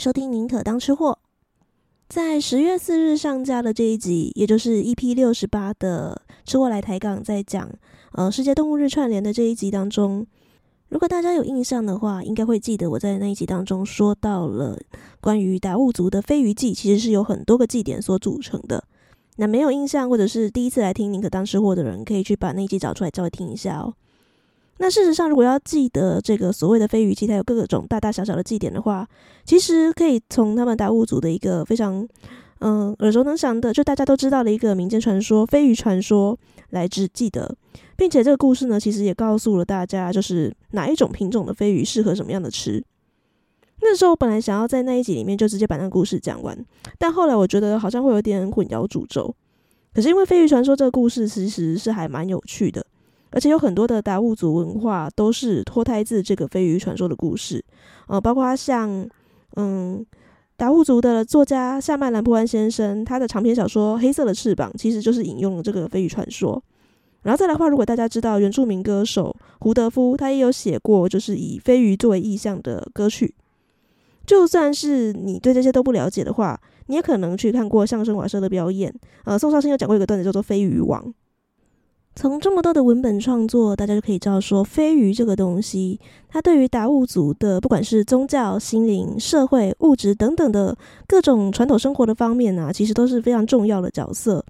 收听《宁可当吃货》。在十月四日上架的这一集，也就是 EP 六十八的《吃货来抬杠》，在讲呃世界动物日串联的这一集当中，如果大家有印象的话，应该会记得我在那一集当中说到了关于达悟族的飞鱼祭，其实是有很多个祭典所组成的。那没有印象或者是第一次来听《宁可当吃货》的人，可以去把那一集找出来稍微听一下哦。那事实上，如果要记得这个所谓的飞鱼祭，它有各种大大小小的祭典的话，其实可以从他们达悟族的一个非常嗯耳熟能详的，就大家都知道的一个民间传说——飞鱼传说来之记得，并且这个故事呢，其实也告诉了大家，就是哪一种品种的飞鱼适合什么样的吃。那时候我本来想要在那一集里面就直接把那个故事讲完，但后来我觉得好像会有点混淆诅咒。可是因为飞鱼传说这个故事其实是还蛮有趣的。而且有很多的达悟族文化都是脱胎自这个飞鱼传说的故事，呃，包括像嗯达悟族的作家夏曼兰普安先生，他的长篇小说《黑色的翅膀》其实就是引用了这个飞鱼传说。然后再来话，如果大家知道原住民歌手胡德夫，他也有写过就是以飞鱼作为意象的歌曲。就算是你对这些都不了解的话，你也可能去看过相声瓦舍的表演。呃，宋少卿有讲过一个段子叫做《飞鱼王》。从这么多的文本创作，大家就可以知道说，飞鱼这个东西，它对于达悟族的不管是宗教、心灵、社会、物质等等的各种传统生活的方面呢、啊，其实都是非常重要的角色。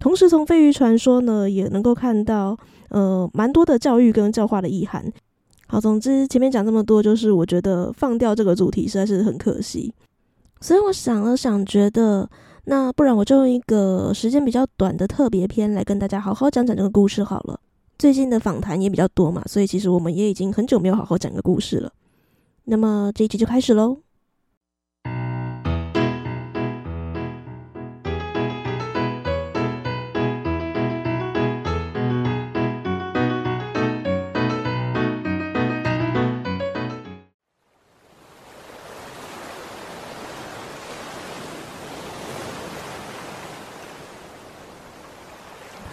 同时，从飞鱼传说呢，也能够看到呃蛮多的教育跟教化的意涵。好，总之前面讲这么多，就是我觉得放掉这个主题实在是很可惜。所以我想了想，觉得。那不然我就用一个时间比较短的特别篇来跟大家好好讲讲这个故事好了。最近的访谈也比较多嘛，所以其实我们也已经很久没有好好讲个故事了。那么这一集就开始喽。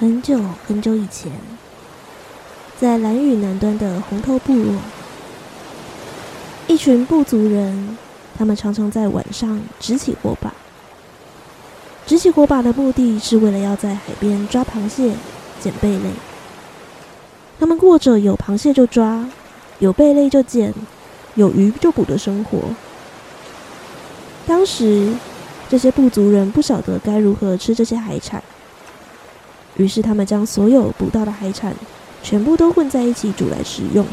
很久很久以前，在蓝屿南端的红头部落，一群部族人，他们常常在晚上执起火把。执起火把的目的是为了要在海边抓螃蟹、捡贝类。他们过着有螃蟹就抓、有贝类就捡、有鱼就捕的生活。当时，这些部族人不晓得该如何吃这些海产。于是，他们将所有捕到的海产全部都混在一起煮来食用。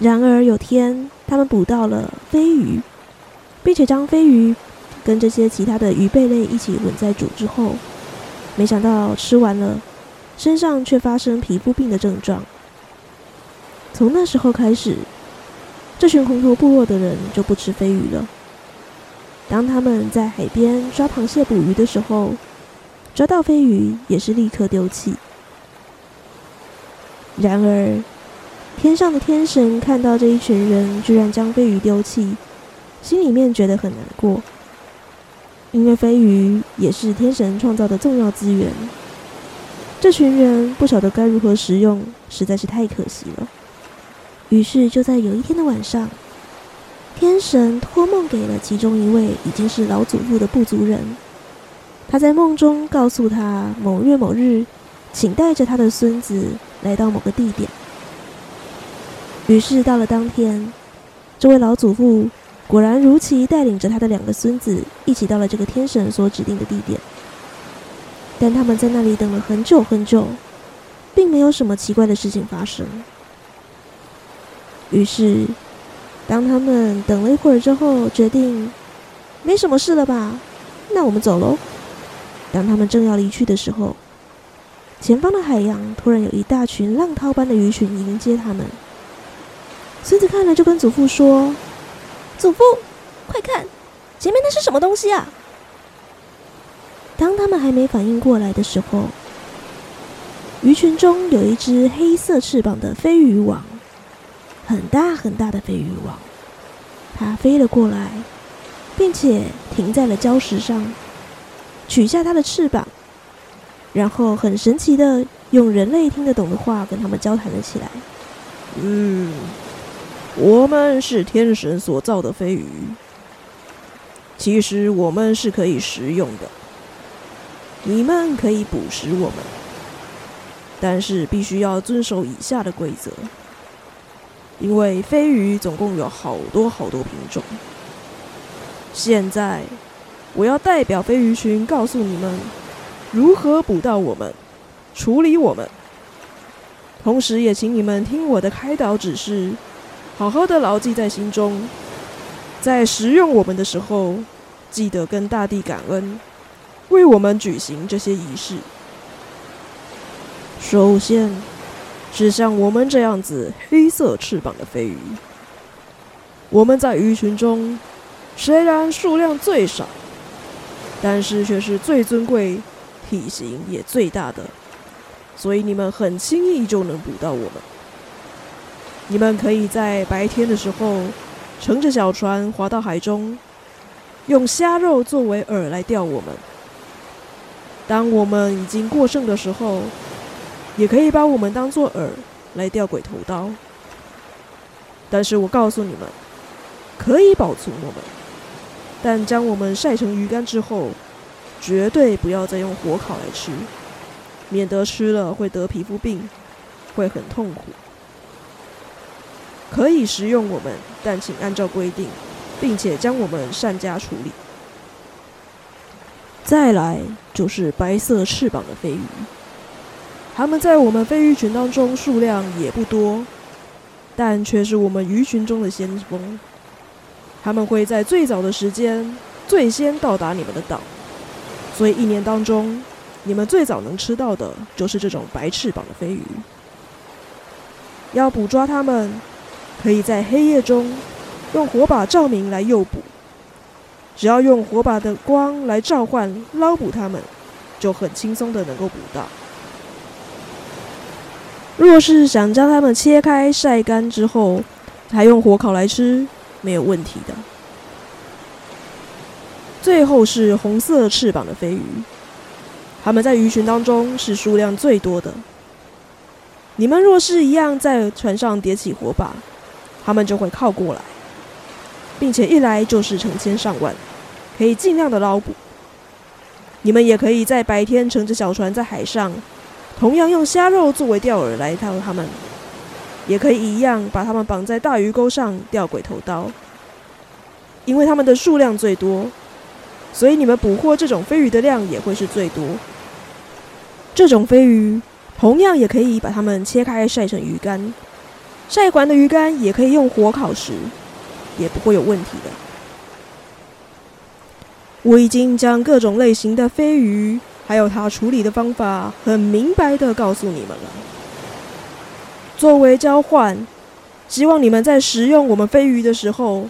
然而，有天他们捕到了飞鱼，并且将飞鱼跟这些其他的鱼贝类一起混在煮之后，没想到吃完了，身上却发生皮肤病的症状。从那时候开始，这群红头部落的人就不吃飞鱼了。当他们在海边抓螃蟹捕鱼的时候，抓到飞鱼也是立刻丢弃。然而，天上的天神看到这一群人居然将飞鱼丢弃，心里面觉得很难过，因为飞鱼也是天神创造的重要资源。这群人不晓得该如何食用，实在是太可惜了。于是就在有一天的晚上，天神托梦给了其中一位已经是老祖父的部族人。他在梦中告诉他，某月某日，请带着他的孙子来到某个地点。于是到了当天，这位老祖父果然如期带领着他的两个孙子一起到了这个天神所指定的地点。但他们在那里等了很久很久，并没有什么奇怪的事情发生。于是，当他们等了一会儿之后，决定没什么事了吧？那我们走喽。当他们正要离去的时候，前方的海洋突然有一大群浪涛般的鱼群迎接他们。孙子看了就跟祖父说：“祖父，快看，前面那是什么东西啊？”当他们还没反应过来的时候，鱼群中有一只黑色翅膀的飞鱼王，很大很大的飞鱼王，它飞了过来，并且停在了礁石上。取下它的翅膀，然后很神奇的用人类听得懂的话跟他们交谈了起来。嗯，我们是天神所造的飞鱼，其实我们是可以食用的。你们可以捕食我们，但是必须要遵守以下的规则。因为飞鱼总共有好多好多品种。现在，我要代表飞鱼群告诉你们，如何捕到我们，处理我们。同时，也请你们听我的开导指示，好好的牢记在心中。在食用我们的时候，记得跟大地感恩，为我们举行这些仪式。首先，是像我们这样子黑色翅膀的飞鱼。我们在鱼群中，虽然数量最少，但是却是最尊贵、体型也最大的。所以你们很轻易就能捕到我们。你们可以在白天的时候乘着小船划到海中，用虾肉作为饵来钓我们。当我们已经过剩的时候，也可以把我们当做饵来钓鬼头刀。但是我告诉你们，可以保存我们，但将我们晒成鱼干之后，绝对不要再用火烤来吃。免得吃了会得皮肤病，会很痛苦。可以食用我们，但请按照规定，并且将我们善加处理。再来就是白色翅膀的飞鱼，它们在我们飞鱼群当中数量也不多，但却是我们鱼群中的先锋。他们会在最早的时间最先到达你们的岛，所以一年当中。你们最早能吃到的就是这种白翅膀的飞鱼。要捕抓它们，可以在黑夜中用火把照明来诱捕。只要用火把的光来召唤捞捕它们，就很轻松的能够捕到。若是想将它们切开晒干之后，还用火烤来吃，没有问题的。最后是红色翅膀的飞鱼。它们在鱼群当中是数量最多的。你们若是一样在船上点起火把，它们就会靠过来，并且一来就是成千上万，可以尽量的捞捕。你们也可以在白天乘着小船在海上，同样用虾肉作为钓饵来钓它们，也可以一样把它们绑在大鱼钩上钓鬼头刀，因为它们的数量最多，所以你们捕获这种飞鱼的量也会是最多。这种飞鱼同样也可以把它们切开晒成鱼干，晒完的鱼干也可以用火烤食，也不会有问题的。我已经将各种类型的飞鱼还有它处理的方法很明白的告诉你们了。作为交换，希望你们在食用我们飞鱼的时候，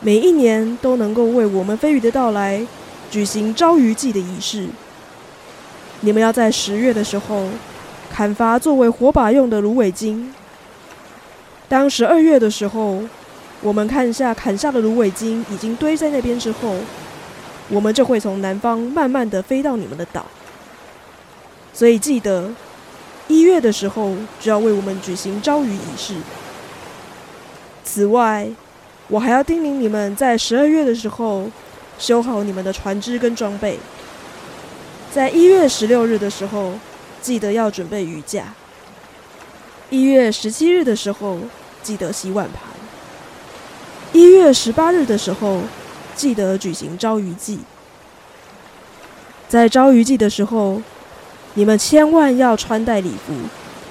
每一年都能够为我们飞鱼的到来举行招鱼祭的仪式。你们要在十月的时候砍伐作为火把用的芦苇茎。当十二月的时候，我们看下砍下的芦苇茎已经堆在那边之后，我们就会从南方慢慢的飞到你们的岛。所以记得一月的时候就要为我们举行招鱼仪式。此外，我还要叮咛你们在十二月的时候修好你们的船只跟装备。在一月十六日的时候，记得要准备鱼架；一月十七日的时候，记得洗碗盘；一月十八日的时候，记得举行招鱼祭。在招鱼祭的时候，你们千万要穿戴礼服，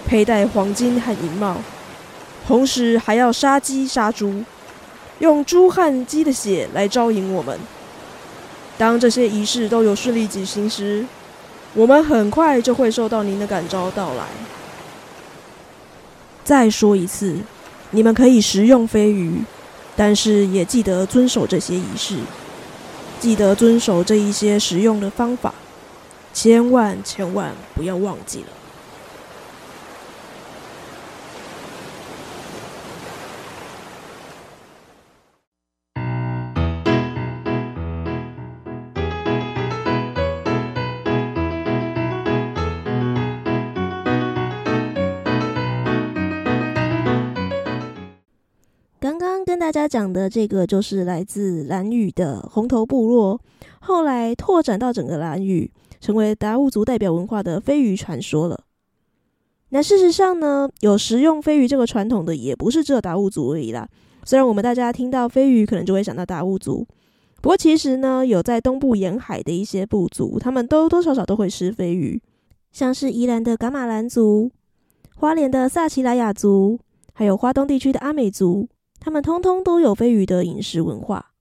佩戴黄金和银帽，同时还要杀鸡杀猪，用猪和鸡的血来招引我们。当这些仪式都有顺利举行时，我们很快就会收到您的感召到来。再说一次，你们可以食用飞鱼，但是也记得遵守这些仪式，记得遵守这一些食用的方法，千万千万不要忘记了。大家讲的这个就是来自蓝屿的红头部落，后来拓展到整个蓝屿，成为达悟族代表文化的飞鱼传说了。那事实上呢，有食用飞鱼这个传统的也不是只有达悟族而已啦。虽然我们大家听到飞鱼，可能就会想到达悟族，不过其实呢，有在东部沿海的一些部族，他们都多多少少都会吃飞鱼，像是宜兰的噶玛兰族、花莲的萨奇莱雅族，还有花东地区的阿美族，他们通通都有飞鱼的饮食文化。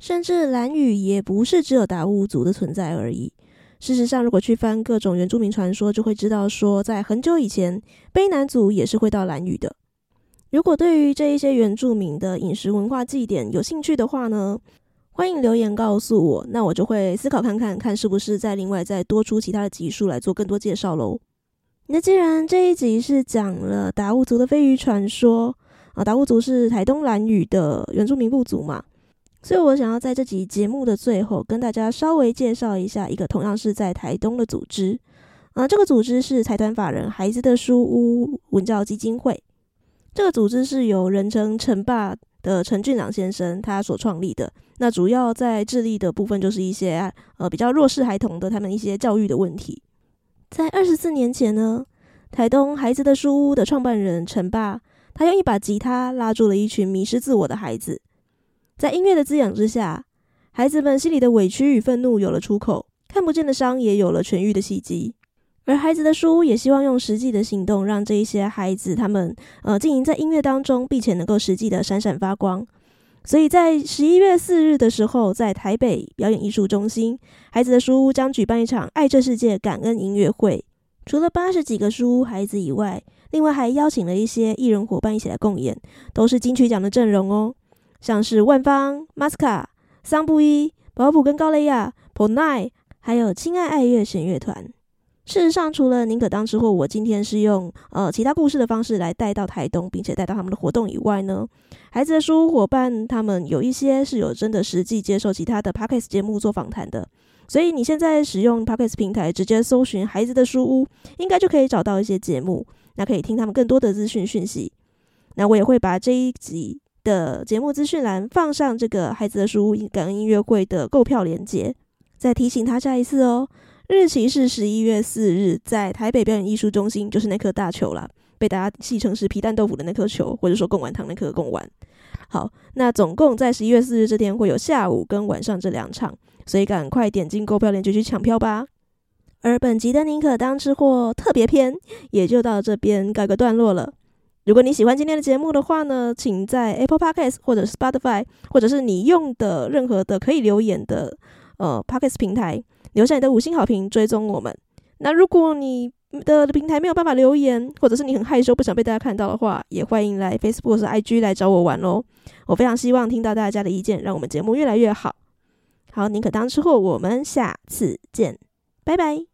甚至兰屿也不是只有达悟族的存在而已。事实上，如果去翻各种原住民传说，就会知道说，在很久以前，卑南族也是会到兰屿的。如果对于这一些原住民的饮食文化祭典有兴趣的话呢，欢迎留言告诉我，那我就会思考看看，看是不是再另外再多出其他的集数来做更多介绍喽。那既然这一集是讲了达悟族的飞鱼传说啊，达悟族是台东兰屿的原住民部族嘛。所以我想要在这集节目的最后，跟大家稍微介绍一下一个同样是在台东的组织。啊，这个组织是财团法人孩子的书屋文教基金会。这个组织是由人称陈爸的陈俊朗先生他所创立的。那主要在致力的部分就是一些呃比较弱势孩童的他们一些教育的问题。在二十四年前呢，台东孩子的书屋的创办人陈爸，他用一把吉他拉住了一群迷失自我的孩子。在音乐的滋养之下，孩子们心里的委屈与愤怒有了出口，看不见的伤也有了痊愈的契机。而孩子的书屋也希望用实际的行动，让这一些孩子他们呃经营在音乐当中，并且能够实际的闪闪发光。所以在十一月四日的时候，在台北表演艺术中心，孩子的书屋将举办一场爱这世界感恩音乐会。除了八十几个书屋孩子以外，另外还邀请了一些艺人伙伴一起来共演，都是金曲奖的阵容哦。像是万芳、Masca、桑布伊、保普跟高蕾雅、普奈，还有亲爱爱乐弦乐团。事实上，除了宁可当吃货，我今天是用呃其他故事的方式来带到台东，并且带到他们的活动以外呢，孩子的书屋伙伴他们有一些是有真的实际接受其他的 Podcast 节目做访谈的，所以你现在使用 Podcast 平台直接搜寻孩子的书屋，应该就可以找到一些节目，那可以听他们更多的资讯讯息。那我也会把这一集。的节目资讯栏放上这个孩子的书感恩音乐会的购票链接，再提醒他下一次哦，日期是十一月四日，在台北表演艺术中心，就是那颗大球啦，被大家戏称是皮蛋豆腐的那颗球，或者说贡丸汤那颗贡丸。好，那总共在十一月四日这天会有下午跟晚上这两场，所以赶快点进购票链接去抢票吧。而本集的宁可当吃货特别篇也就到这边告一个段落了。如果你喜欢今天的节目的话呢，请在 Apple Podcast 或者 Spotify，或者是你用的任何的可以留言的呃 Podcast 平台，留下你的五星好评，追踪我们。那如果你的平台没有办法留言，或者是你很害羞不想被大家看到的话，也欢迎来 Facebook 或 IG 来找我玩喽。我非常希望听到大家的意见，让我们节目越来越好。好，宁可当吃货，我们下次见，拜拜。